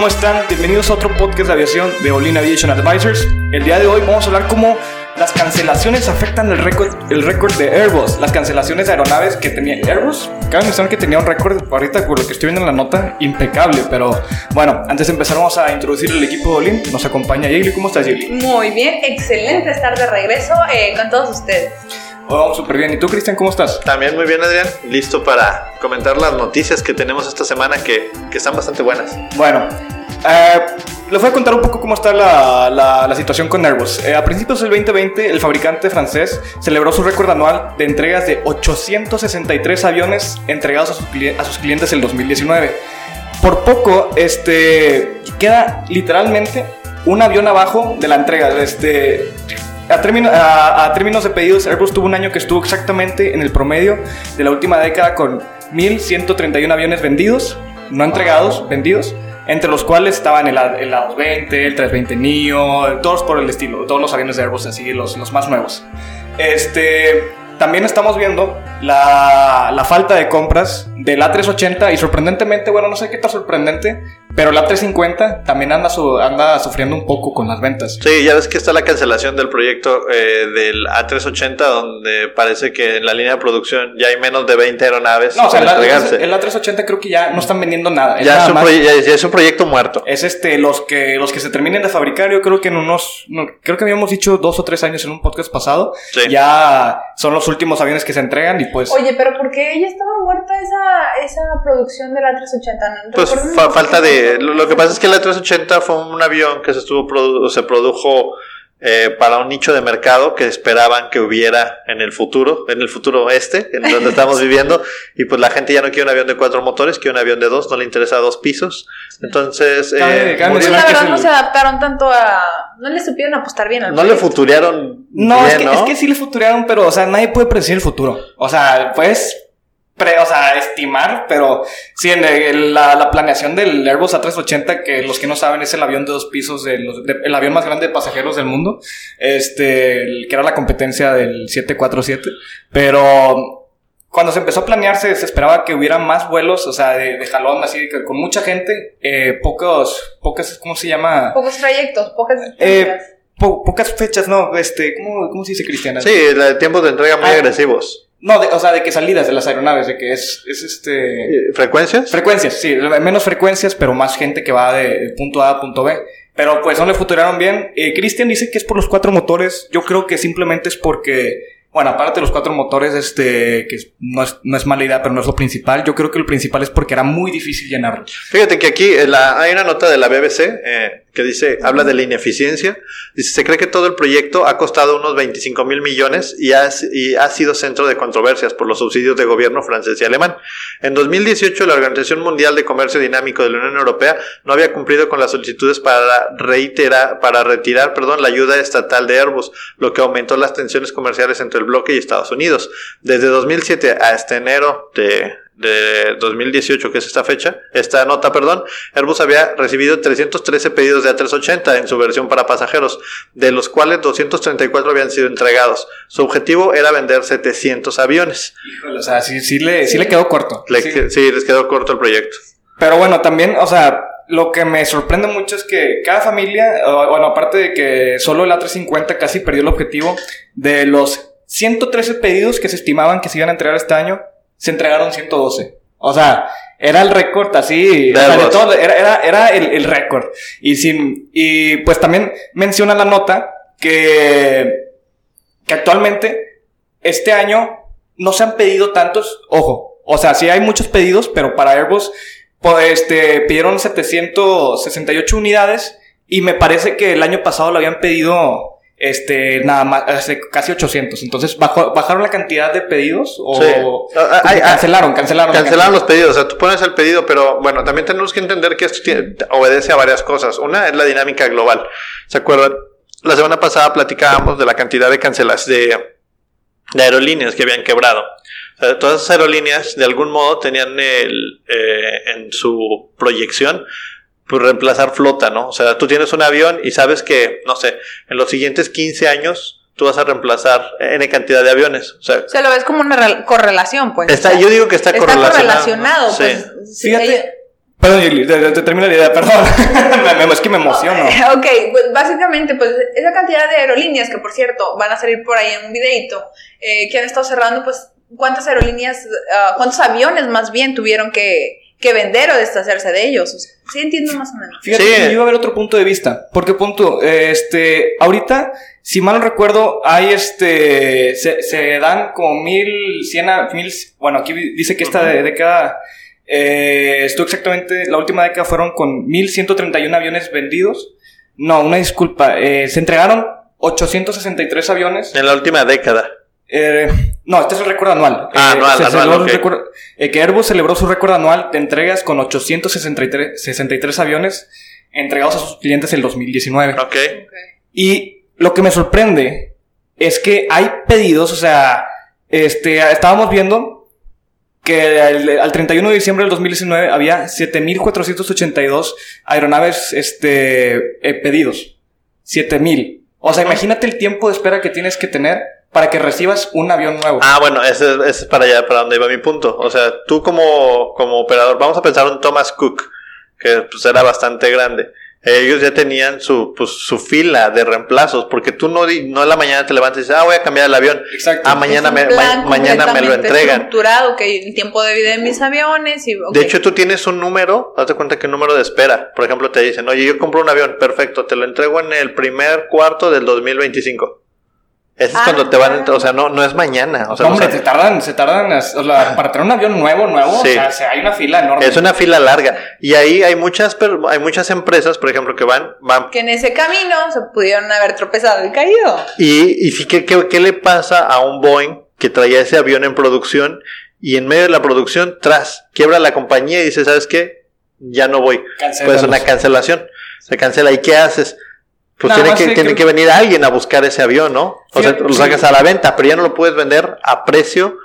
¿Cómo están? Bienvenidos a otro podcast de aviación de Olin Aviation Advisors. El día de hoy vamos a hablar cómo las cancelaciones afectan el récord el récord de Airbus, las cancelaciones de aeronaves que tenía Airbus. Cabe mencionar que tenía un récord, ahorita por lo que estoy viendo en la nota, impecable, pero bueno, antes de empezar vamos a introducir el equipo de Olin. Nos acompaña Yegli, ¿cómo estás Yegli? Muy bien, excelente estar de regreso eh, con todos ustedes. Oh, súper bien. ¿Y tú, Cristian, cómo estás? También muy bien, Adrián. Listo para comentar las noticias que tenemos esta semana que, que están bastante buenas. Bueno, eh, les voy a contar un poco cómo está la, la- la situación con Airbus. Eh, a principios del 2020, el fabricante francés celebró su récord anual de entregas de 863 aviones entregados a sus, a sus clientes en 2019. Por poco, este, queda literalmente un avión abajo de la entrega. Este, a, término- a- a términos de pedidos, Airbus tuvo un año que estuvo exactamente en el promedio de la última década con 1.131 aviones vendidos, no entregados, vendidos, entre los cuales estaban el, el A220, el 320 Neo, todos por el estilo, todos los aviones de Airbus, así, los, los más nuevos. Este, también estamos viendo la, la falta de compras del A380 y sorprendentemente, bueno, no sé qué tan sorprendente, pero el A350 también anda, su- anda sufriendo un poco con las ventas. Sí, ya ves que está la cancelación del proyecto eh, del A380, donde parece que en la línea de producción ya hay menos de 20 aeronaves No, o sea, el, entregarse. el A380 creo que ya no están vendiendo nada. Es ya, nada es más- ya- ya es un proyecto muerto. es este, los que, los que se terminen de fabricar, yo creo que en unos, no, creo que habíamos dicho dos o tres años en un podcast pasado, Sí. ya son los últimos aviones que se entregan y pues... Oye, pero ¿por qué ella estaba muerta esa, esa producción de la 380? ¿No? Pues fa- falta de... Lo, lo que pasa es que el A380 fue un avión que se, estuvo produ- se produjo eh, para un nicho de mercado que esperaban que hubiera en el futuro, en el futuro este, en donde estamos viviendo, y pues la gente ya no quiere un avión de cuatro motores, quiere un avión de dos, no le interesa dos pisos. Entonces, Cabe- eh, Pues la verdad no se adaptaron tanto a... No le supieron apostar bien al no le futurearon No, bien, es, que, ¿no? es que sí le futurearon, pero, o sea, nadie puede predecir el futuro. O sea, puedes, pre- o sea, estimar, pero sí, en el- la, la planeación del Airbus A380, que los que no saben es el avión de dos pisos, de los- de- el avión más grande de pasajeros del mundo, este, el que era la competencia del 747, pero... Cuando se empezó a planear se, esperaba que hubiera más vuelos, o sea, de, de jalón, así, que con mucha gente, eh, pocos, pocas, ¿cómo se llama? Pocos trayectos, pocas Eh. Po- pocas fechas, no, este, ¿cómo, cómo se dice Cristiana? Sí, tiempos de entrega muy Ah. agresivos. No, de- o sea, de que salidas de las aeronaves, de que es, es este... ¿Frecuencias? Frecuencias, sí, menos frecuencias, pero más gente que va de, de punto A a punto B. Pero pues no le futuraron bien. Eh, Cristian dice que es por los cuatro motores. Yo creo que simplemente es porque, bueno, aparte de los cuatro motores, este, que no es, no es mala idea, pero no es lo principal. Yo creo que lo principal es porque era muy difícil llenarlo. Fíjate que aquí eh, hay una nota de la BBC eh, que dice, habla de la ineficiencia. Dice, se cree que todo el proyecto ha costado unos 25 mil millones y ha, y ha sido centro de controversias por los subsidios de gobierno francés y alemán. En 2018, la Organización Mundial de Comercio Dinámico de la Unión Europea no había cumplido con las solicitudes para reiterar, para retirar, perdón, la ayuda estatal de Airbus, lo que aumentó las tensiones comerciales entre el bloque y Estados Unidos. Desde 2007 hasta enero de, de 2018, que es esta fecha, esta nota, perdón, Airbus había recibido 313 pedidos de A380 en su versión para pasajeros, de los cuales 234 habían sido entregados. Su objetivo era vender 700 aviones. Híjole, o sea, sí, sí, le, sí le quedó corto. Le- Sí. sí, les quedó corto el proyecto. Pero bueno, también, o sea, lo que me sorprende mucho es que cada familia, bueno, aparte de que solo el A350 casi perdió el objetivo, de los 113 pedidos que se estimaban que se iban a entregar este año, se entregaron 112. O sea, era el récord así, o sea, de Airbus. todo, era, era, era el, el récord. Y, sin, y pues también menciona la nota que, que actualmente, este año, no se han pedido tantos, ojo, o sea, sí hay muchos pedidos, pero para Airbus po- este, pidieron 768 unidades y me parece que el año pasado lo habían pedido este, nada más, este, casi 800. Entonces, bajó- ¿bajaron la cantidad de pedidos o Sí. Ah, ah, ah, cancelaron, cancelaron? la Cancelaron los pedidos, o sea, tú pones el pedido, pero bueno, también tenemos que entender que esto tiene- obedece a varias cosas. Una es la dinámica global. ¿Se acuerdan? La semana pasada platicábamos de la cantidad de cancelas de, de aerolíneas que habían quebrado. O sea, todas esas aerolíneas, de algún modo, tenían el, eh, en su proyección pues reemplazar flota, ¿no? O sea, tú tienes un avión y sabes que, no sé, en los siguientes 15 años tú vas a reemplazar N cantidad de aviones. O sea, O sea, lo ves como una rel- correlación, pues. Está, O sea, yo digo que está, está correlacionado. correlacionado, ¿no? Sí. pues. sí, Fíjate. ellos- Perdón, Yuli, te, te- te termino la idea, perdón. Me- me- es que me emociono. Ok, pues básicamente, pues esa cantidad de aerolíneas que por cierto van a salir por ahí en un videito, eh, que han estado cerrando, pues cuántas aerolíneas, ah, cuántos aviones más bien tuvieron que, que vender o deshacerse de ellos. O sea, sí entiendo más o menos. Fíjate Sí. que yo iba a ver otro punto de vista. Porque punto, este, ahorita, si mal no recuerdo, hay este, se, se dan como mil, cien, mil, bueno, aquí dice que esta década, eh, esto exactamente, la última década fueron con 1131 aviones vendidos. No, una disculpa, eh, se entregaron 863 aviones. En la última década. Eh, no, este es el récord anual. Ah, Eh, anual, se eh, que Airbus celebró su récord anual de entregas con 863 63 aviones entregados a sus clientes en el 2019. Ok. Y lo que me sorprende es que hay pedidos, o sea, este, estábamos viendo que al, al 31 de diciembre del 2019 había 7.482 aeronaves este, pedidos. 7.000. O sea, imagínate el tiempo de espera que tienes que tener para que recibas un avión nuevo. Ah, bueno, ese, es- ese es para allá, para donde iba mi punto. O sea, tú como, como operador, vamos a pensar en Thomas Cook, que pues era bastante grande. Ellos ya tenían su, pues, su fila de reemplazos, porque tú no, no en la mañana te levantas y dices, ah, voy a cambiar el avión. Exacto. Ah, mañana, me, ma- mañana me lo entregan. estructurado, que el tiempo de vida de mis aviones y... De hecho, tú tienes un número, date cuenta que un número de espera. Por ejemplo, te dicen, oye, yo compro un avión, perfecto, te lo entrego en el primer cuarto del 2025. Ese es Ah. cuando te van a entrar, o sea, no, no es mañana. O sea, hombre, se tardan, se tardan, o sea, para tener un avión nuevo, nuevo, Sí. o sea, se- hay una fila enorme. es una fila larga. Y ahí hay muchas, hay muchas empresas, por ejemplo, que van, van Que en ese camino se pudieron haber tropezado y caído. Y, y sí, ¿qué, qué, qué le pasa a un Boeing que traía ese avión en producción y en medio de la producción, tras, quiebra la compañía y dice, ¿sabes qué? Ya no voy. Cancélalos. Pues una cancelación. Se cancela. ¿Y qué haces? Pues Nada tiene, que, tiene que- que venir alguien a buscar ese avión, ¿no? O sea, lo sí. sacas a la venta, pero ya no lo puedes vender a precio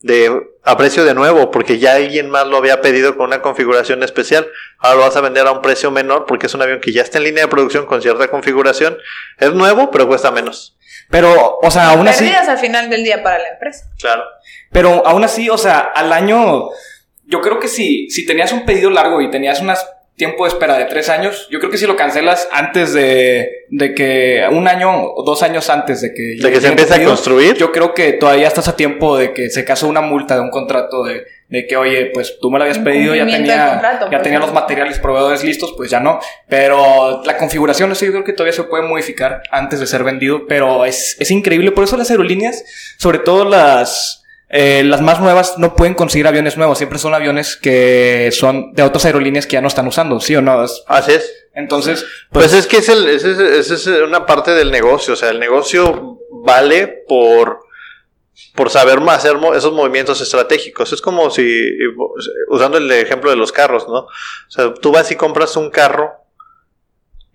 de a precio de nuevo, porque ya alguien más lo había pedido con una configuración especial. Ahora lo vas a vender a un precio menor porque es un avión que ya está en línea de producción con cierta configuración. Es nuevo, pero cuesta menos. Pero, o sea, aún así, Pérdidas al final del día para la empresa. Claro. pero aún así, o sea, al año, yo creo que si, si tenías un pedido largo y tenías un tiempo de espera de tres años, yo creo que si lo cancelas antes de, de que, un año o dos años antes de que... De que se empiece a construir. Yo creo que todavía estás a tiempo de que se casó una multa de un contrato de, de que, oye, pues tú me lo habías pedido, ya tenía, contrato, ya tenía los materiales proveedores listos, pues ya no. Pero la configuración, eso yo creo que todavía se puede modificar antes de ser vendido, pero es, es increíble. Por eso las aerolíneas, sobre todo las, eh, las más nuevas, no pueden conseguir aviones nuevos. Siempre son aviones que son de otras aerolíneas que ya no están usando, ¿sí o no? Así es. Entonces, Pues, pues, es que es, el, es, es- es- es una parte del negocio. O sea, el negocio vale por, por saber más hacer esos movimientos estratégicos. Es como si, usando el ejemplo de los carros, ¿no? O sea, tú vas y compras un carro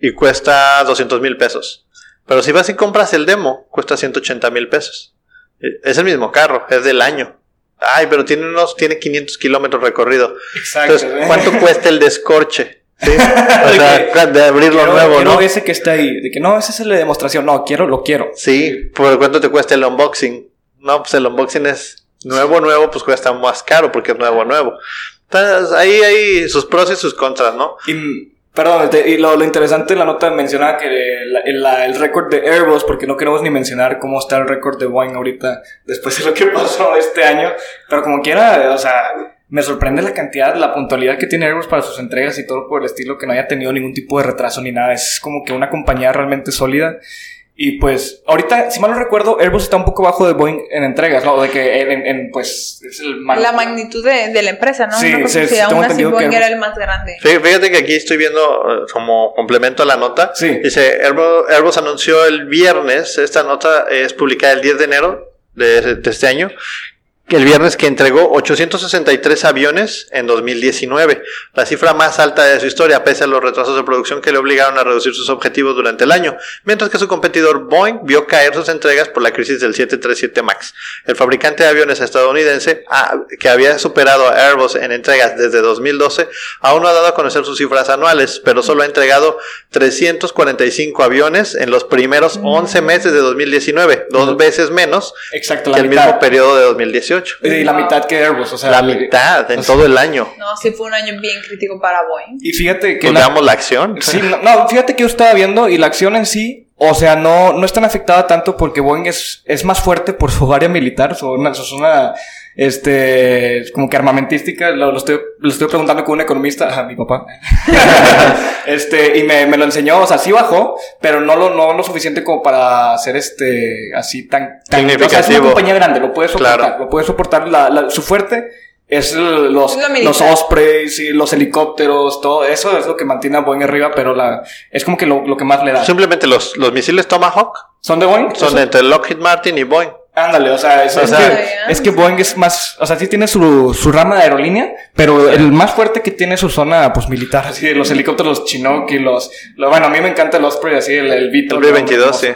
y cuesta 200 mil pesos. Pero si vas y compras el demo, cuesta 180 mil pesos. Eh, Es el mismo carro, es del año. Ay, pero tiene unos, tiene 500 kilómetros recorrido. exacto. Entonces, ¿cuánto cuesta el descorche? ¿Sí? O sea, de abrirlo Quiero- nuevo, quiero ¿no? ese que está ahí. De que no, esa es la demostración. No, quiero, lo quiero. Sí, ¿por cuánto te cuesta el unboxing? No, pues el unboxing es nuevo, nuevo, pues cuesta más caro porque es nuevo, nuevo. Entonces, ahí hay sus pros y sus contras, ¿no? Y, perdón, te- y lo, lo interesante de la nota mencionaba que la- el, la- el récord de Airbus, porque no queremos ni mencionar cómo está el récord de Boeing ahorita, después de lo que pasó este año, pero como quiera, o sea, me sorprende la cantidad, la puntualidad que tiene Airbus para sus entregas y todo por el estilo, que no haya tenido ningún tipo de retraso ni nada, es como que una compañía realmente sólida. Y pues, ahorita, si mal no recuerdo, Airbus está un poco bajo de Boeing en entregas, ¿no? De que en, en, pues, es el mal- La magnitud de, de la empresa, ¿no? Sí, no creo sí, aún así que Boeing Airbus- era el más grande. Fí- Fíjate que aquí estoy viendo eh, como complemento a la nota. Sí. Dice, Airbus, Airbus anunció el viernes, esta nota es publicada el 10 de enero de, de este año, el viernes que entregó 863 aviones en 2019, la cifra más alta de su historia, pese a los retrasos de producción que le obligaron a reducir sus objetivos durante el año, mientras que su competidor Boeing vio caer sus entregas por la crisis del 737 MAX. El fabricante de aviones estadounidense, ah, que había superado a Airbus en entregas desde 2012, aún no ha dado a conocer sus cifras anuales, pero solo ha entregado 345 aviones en los primeros 11 meses de 2019, dos veces menos Exacto, que el mitad. mismo periodo de 2018. Y la mitad que Airbus, o sea. La mitad en o sea, todo el año. No, sí fue un año bien crítico para Boeing. Y fíjate que. Pues la- veamos la acción. Sí, no, no, fíjate que yo estaba viendo y la acción en sí, o sea, no, no es tan afectada tanto porque Boeing es, es más fuerte por su área militar, su una, su zona, este, como que armamentística, lo, lo estoy, lo estoy preguntando con un economista, a mi papá, este, y me, me lo enseñó, o sea, sí bajó, pero no lo, no lo suficiente como para hacer este, así tan, tan, o sea, es una Significativo. compañía grande, lo puede soportar, Claro. lo puede soportar, la, la- su fuerte es los, Es los Ospreys y los helicópteros, todo eso es lo que mantiene a Boeing arriba, pero la, es como que lo, lo que más le da. Simplemente los, los misiles Tomahawk ¿Son de Boeing? son ¿Eso? entre Lockheed Martin y Boeing. Ándale, o sea, es, O es sea- que, es que Boeing es más, o sea, sí tiene su, su rama de aerolínea, pero el más fuerte que tiene es su zona, pues, militar, así de los helicópteros, los Chinook y los, lo- bueno, a mí me encanta el Osprey, así, el, el Beetle. El ¿no? B-22, Hermoso. sí.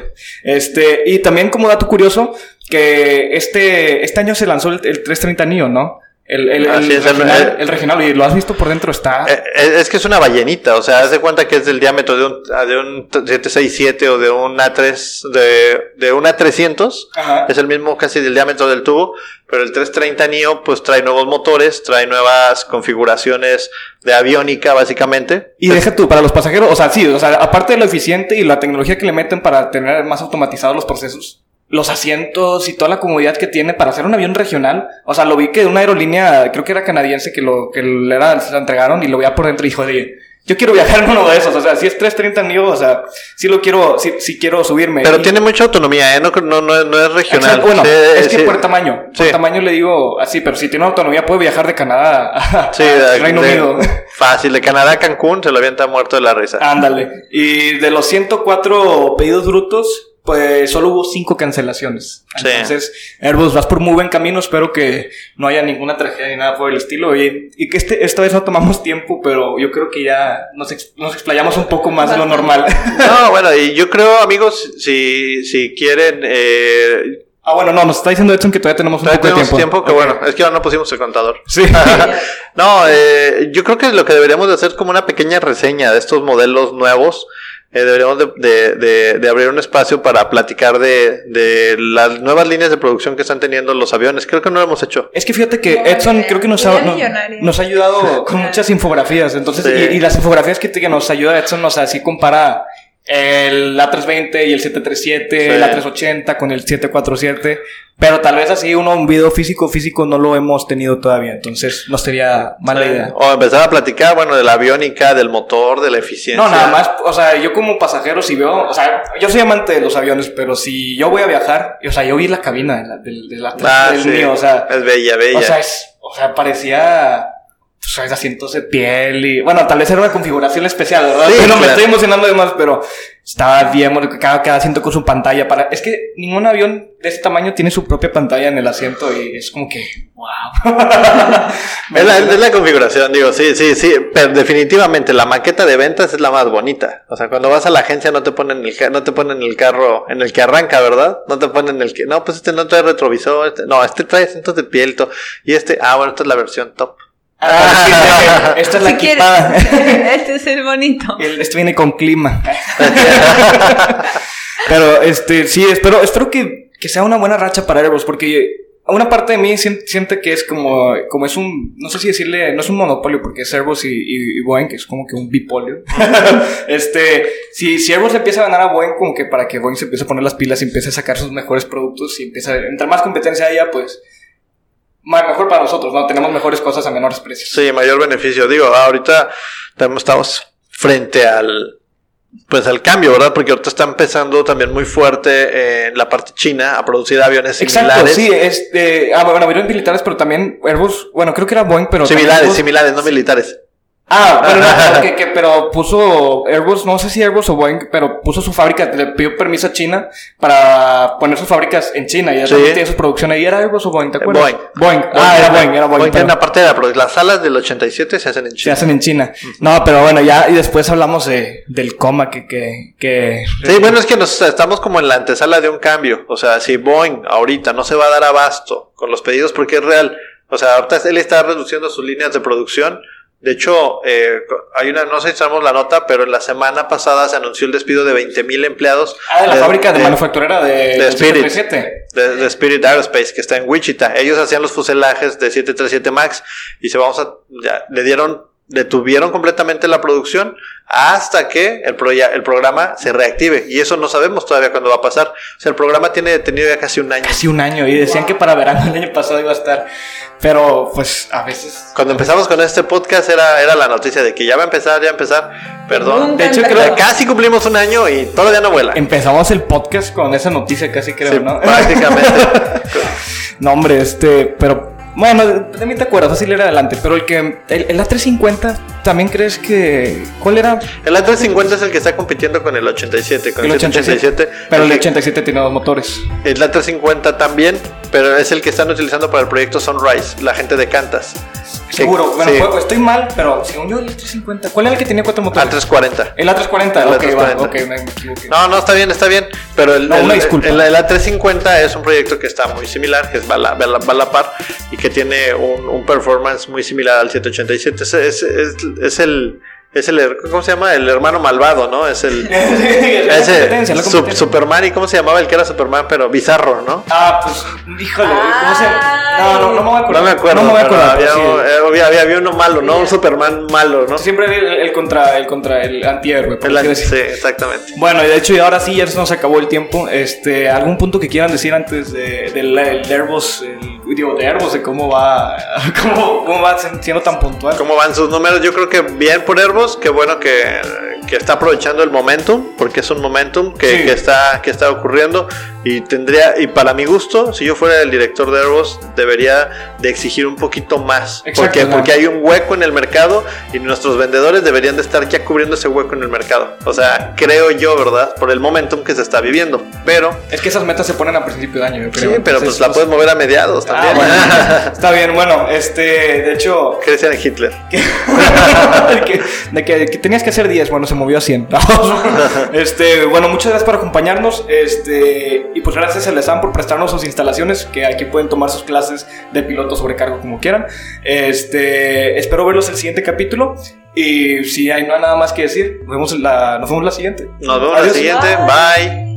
Este, y también como dato curioso, que este, este año se lanzó el, el 330 Neo, ¿no? El, el, es, regional, el- el regional, y lo has visto por dentro, está... Eh, eh, es que es una ballenita, o sea, haz de cuenta que es del diámetro de un, de un 767 o de un A3, de, de un A300. Ajá. Es el mismo casi del diámetro del tubo, pero el 330 NIO pues trae nuevos motores, trae nuevas configuraciones de aviónica básicamente. Y deja tú, para los pasajeros, o sea, sí, o sea, aparte de lo eficiente y la tecnología que le meten para tener más automatizados los procesos, los asientos y toda la comodidad que tiene para hacer un avión regional, o sea, lo vi que una aerolínea, creo que era canadiense, que lo, que le era, se la entregaron y lo veía por dentro y dijo, de, yo quiero viajar en uno de esos, o sea, si es 330 NIO, o sea, sí lo quiero, sí, sí quiero subirme. Pero Y- tiene mucha autonomía, ¿eh? no, no, no, es- no es regional. Exacto, Bueno, Sí, es que sí. por tamaño, por Sí. tamaño le digo así, pero si tiene autonomía puede viajar de Canadá a, de- Reino de- Unido. Fácil, de Canadá a Cancún se lo avienta muerto de la risa. Ándale. Y de los 104 pedidos brutos, pues solo hubo 5 cancelaciones. Sí. Entonces, Airbus, vas por muy buen camino. Espero que no haya ninguna tragedia ni nada por el estilo. Y, y que este, esta vez no tomamos tiempo, pero yo creo que ya nos, ex- nos explayamos un poco más de lo normal. No, bueno, y yo creo, amigos, si, si quieren, eh, ah, bueno, no, nos está diciendo Edson que todavía tenemos un todavía poco de tenemos tiempo. tiempo, que bueno, es que ahora no pusimos el contador. Sí. no, eh, yo creo que lo que deberíamos de hacer es como una pequeña reseña de estos modelos nuevos. Eh, deberíamos de, de- de- de abrir un espacio para platicar de, de las nuevas líneas de producción que están teniendo los aviones. Creo que no lo hemos hecho. Es que fíjate que No, Edson idea. creo que nos ha, no- nos ha ayudado con muchas infografías. Entonces, Sí. y, y las infografías que, te- que nos ayuda Edson, o sea, sí compara el A320 y el 737, Sí. el A380 con el 747. Pero tal vez así uno, un video físico, físico no lo hemos tenido todavía. Entonces, no sería mala idea. O empezar a platicar, bueno, de la aviónica, del motor, de la eficiencia. No, nada más, o sea, yo como pasajero si veo, o sea, yo soy amante de los aviones, pero si yo voy a viajar, o sea, yo vi la cabina de la, A3, Ah, del sí. mío, o sea, es bella, bella. O sea, es, o sea, parecía pues, asientos de piel y bueno, tal vez era una configuración especial, ¿verdad? Sí, Pero me estoy emocionando de más, pero estaba bien, cada, cada asiento con su pantalla para, es que ningún avión de este tamaño tiene su propia pantalla en el asiento y es como que, wow. Es la, es la configuración, digo, sí, sí, sí, pero definitivamente la maqueta de ventas es la más bonita. O sea, cuando vas a la agencia no te ponen el, no te ponen el carro en el que arranca, ¿verdad? No te ponen el que, no, pues este no trae retrovisor, este- no, este trae asientos de piel, y este, ah, bueno, esta es la versión top. Ah, esta es la Si quieres, equipada. este es el bonito. El- Este viene con clima. Pero este, sí, espero, espero que, que sea una buena racha para Airbus, porque una parte de mí sien- siente que es como, como es un, no sé si decirle, no es un monopolio, porque es Airbus y, y- y Boeing, que es como que un bipolio. este, si, si Airbus empieza a ganar a Boeing, como que para que Boeing se empiece a poner las pilas y empiece a sacar sus mejores productos y empieza, entre más competencia haya, pues, mejor para nosotros, ¿no? Tenemos mejores cosas a menores precios. Sí, mayor beneficio. Digo, ahorita tenemos- estamos frente al pues al cambio, ¿verdad? Porque ahorita está empezando también muy fuerte en la parte china a producir aviones Exacto, similares. sí, es de, ah, bueno, aviones militares, pero también Airbus, bueno, creo que era Boeing, pero... Similares, Airbus- similares, no militares. Ah, pero, no, que, que- pero puso Airbus, no sé si Airbus o Boeing, pero puso su fábrica, le pidió permiso a China para poner sus fábricas en China y ya Sí. tiene su producción ahí. ¿Era Airbus o Boeing? ¿Te acuerdas? Boeing. Boeing. Ah, era Boeing, era Boeing. Boeing pero una parte de la produ- Las salas del 87 se hacen en Se China. hacen en China. No, pero bueno, ya, y después hablamos de, del coma que, que, que... Sí, bueno, es que nos estamos como en la antesala de un cambio. O sea, si Boeing ahorita no se va a dar abasto con los pedidos porque es real. O sea, ahorita él está reduciendo sus líneas de producción. De hecho, eh, hay una, no sé si sabemos la nota, pero en la semana pasada se anunció el despido de 20 mil empleados. Ah, de la de- fábrica de, de- manufacturera de, de Spirit. 737. de, de Spirit Aerospace que está en Wichita. Ellos hacían los fuselajes de 737 Max y se vamos a ya, le dieron detuvieron completamente la producción hasta que el, proya- el programa se reactive y eso no sabemos todavía cuándo va a pasar. O sea, el programa tiene detenido ya casi un año. Casi un año y decían que para verano el año pasado iba a estar. Pero pues a veces. Cuando empezamos con este podcast era, era la noticia de que ya va a empezar, ya va a empezar. Perdón. Nunca De hecho, empezó. creo- Casi cumplimos un año y todavía no vuela. Empezamos el podcast con esa noticia casi creo, Sí, ¿no? prácticamente. no, hombre, este, pero bueno, de mí te acuerdas, le era adelante. Pero el que, el, el A350, ¿también crees que. ¿Cuál era? El A350 es el que está compitiendo con el 87, con el, 787. Pero el que- 87 tiene dos motores. El A350 también, pero es el que están utilizando para el proyecto Sunrise, la gente de Cantas. Seguro, Que- bueno, sí, fue- estoy mal, pero según yo el A350. ¿Cuál era el que tenía cuatro motores? A340. El A340, El ok, va, A340. ok, me, me equivoqué. No, no, está bien, está bien. Pero el, No, el, el- el A350 es un proyecto que está muy similar, que es va a la, va a la- va a la par y que tiene un, un performance muy similar al 787. Es, es, es, es el. Es el, ¿cómo se llama? El hermano malvado, ¿no? Es el, ese. Superman, ¿y cómo se llamaba el que era Superman? Pero bizarro, ¿no? Ah, pues, híjole, ¿cómo se? No, no, no me voy a acordar. No me acuerdo. No me voy a pero acordar. había, sí. eh, había, había- había uno malo, ¿no? Un Superman malo, ¿no? Siempre el, el contra, el contra el antihéroe, por El- decir. sí, exactamente. Bueno, y de hecho, y ahora sí, ya se nos acabó el tiempo. Este, ¿algún punto que quieran decir antes de, del el Airbus, el, digo, de Airbus, de cómo va, cómo, cómo va siendo tan puntual? ¿Cómo van sus números? Yo creo que bien por Airbus, qué bueno que, que está aprovechando el momentum, porque es un momentum que, Sí. que está, que está ocurriendo y tendría, y para mi gusto, si yo fuera el director de Airbus, debería de exigir un poquito más. Exacto, porque, ¿no? porque hay un hueco en el mercado y nuestros vendedores deberían de estar ya cubriendo ese hueco en el mercado. O sea, creo yo, ¿verdad? Por el momentum que se está viviendo. Pero, Es que esas metas se ponen a principio de año, yo sí, creo. pero Entonces, pues la puedes mover a mediados Ah, también. bueno. Está bien, bueno, este, de hecho, Cristian Hitler. de que, de que- que tenías que hacer 10, bueno, se movió a 100. este, bueno, muchas gracias por acompañarnos. Este, y pues gracias a Lesan por prestarnos sus instalaciones, que aquí pueden tomar sus clases de piloto sobrecargo como quieran. Este, espero verlos el siguiente capítulo. Y si hay no hay nada más que decir, nos vemos en la, nos vemos la siguiente. Nos vemos en la Adiós. siguiente. Bye.